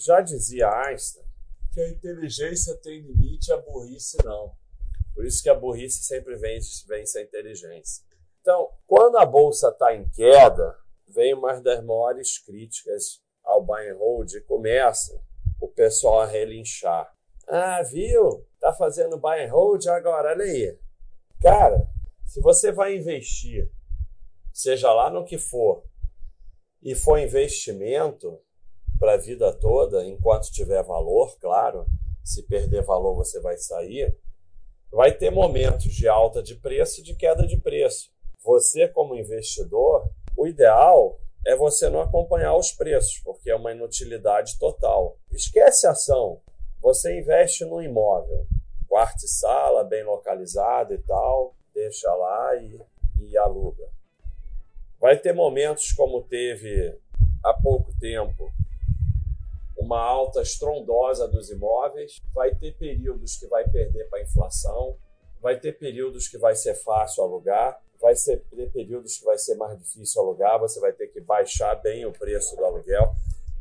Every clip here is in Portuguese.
Já dizia Einstein que a inteligência tem limite, a burrice não. Por isso que a burrice sempre vence, vence a inteligência. Então, quando a bolsa está em queda, vem uma das maiores críticas ao buy and hold e começa o pessoal a relinchar. Ah, viu? Tá fazendo buy and hold agora, olha aí. Cara, se você vai investir, seja lá no que for, e for investimento para a vida toda, enquanto tiver valor, claro, se perder valor você vai sair, vai ter momentos de alta de preço e de queda de preço. Você, como investidor, o ideal é você não acompanhar os preços, porque é uma inutilidade total. Esquece a ação. Você investe no imóvel, quarto e sala, bem localizado e tal, deixa lá e, e aluga. Vai ter momentos como teve há pouco tempo uma alta estrondosa dos imóveis, vai ter períodos que vai perder para a inflação, vai ter períodos que vai ser fácil alugar, vai ser, ter períodos que vai ser mais difícil alugar, você vai ter que baixar bem o preço do aluguel.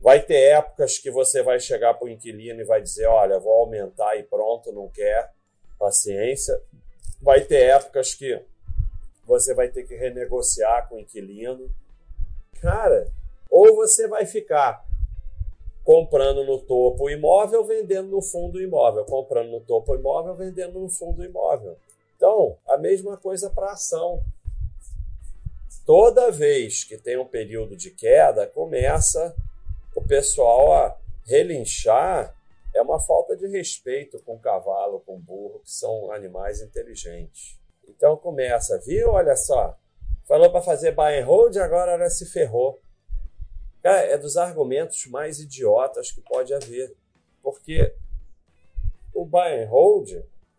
Vai ter épocas que você vai chegar para o inquilino e vai dizer: Olha, vou aumentar e pronto, não quer, paciência. Vai ter épocas que você vai ter que renegociar com o inquilino. Cara, ou você vai ficar comprando no topo imóvel, vendendo no fundo imóvel, comprando no topo imóvel, vendendo no fundo imóvel. Então, a mesma coisa para ação. Toda vez que tem um período de queda, começa o pessoal a relinchar. É uma falta de respeito com o cavalo, com o burro, que são animais inteligentes. Então começa, viu? Olha só. Falou para fazer buy and hold, agora ela se ferrou. Cara, é dos argumentos mais idiotas que pode haver. Porque o buy and hold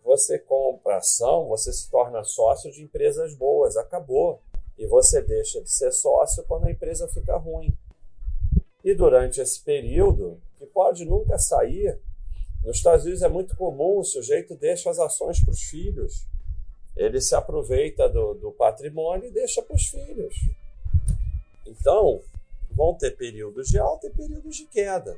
você compra ação, você se torna sócio de empresas boas, acabou. E você deixa de ser sócio quando a empresa fica ruim. E durante esse período, que pode nunca sair, nos Estados Unidos é muito comum o sujeito deixa as ações para os filhos. Ele se aproveita do, do patrimônio e deixa para os filhos. Então, vão ter períodos de alta e períodos de queda.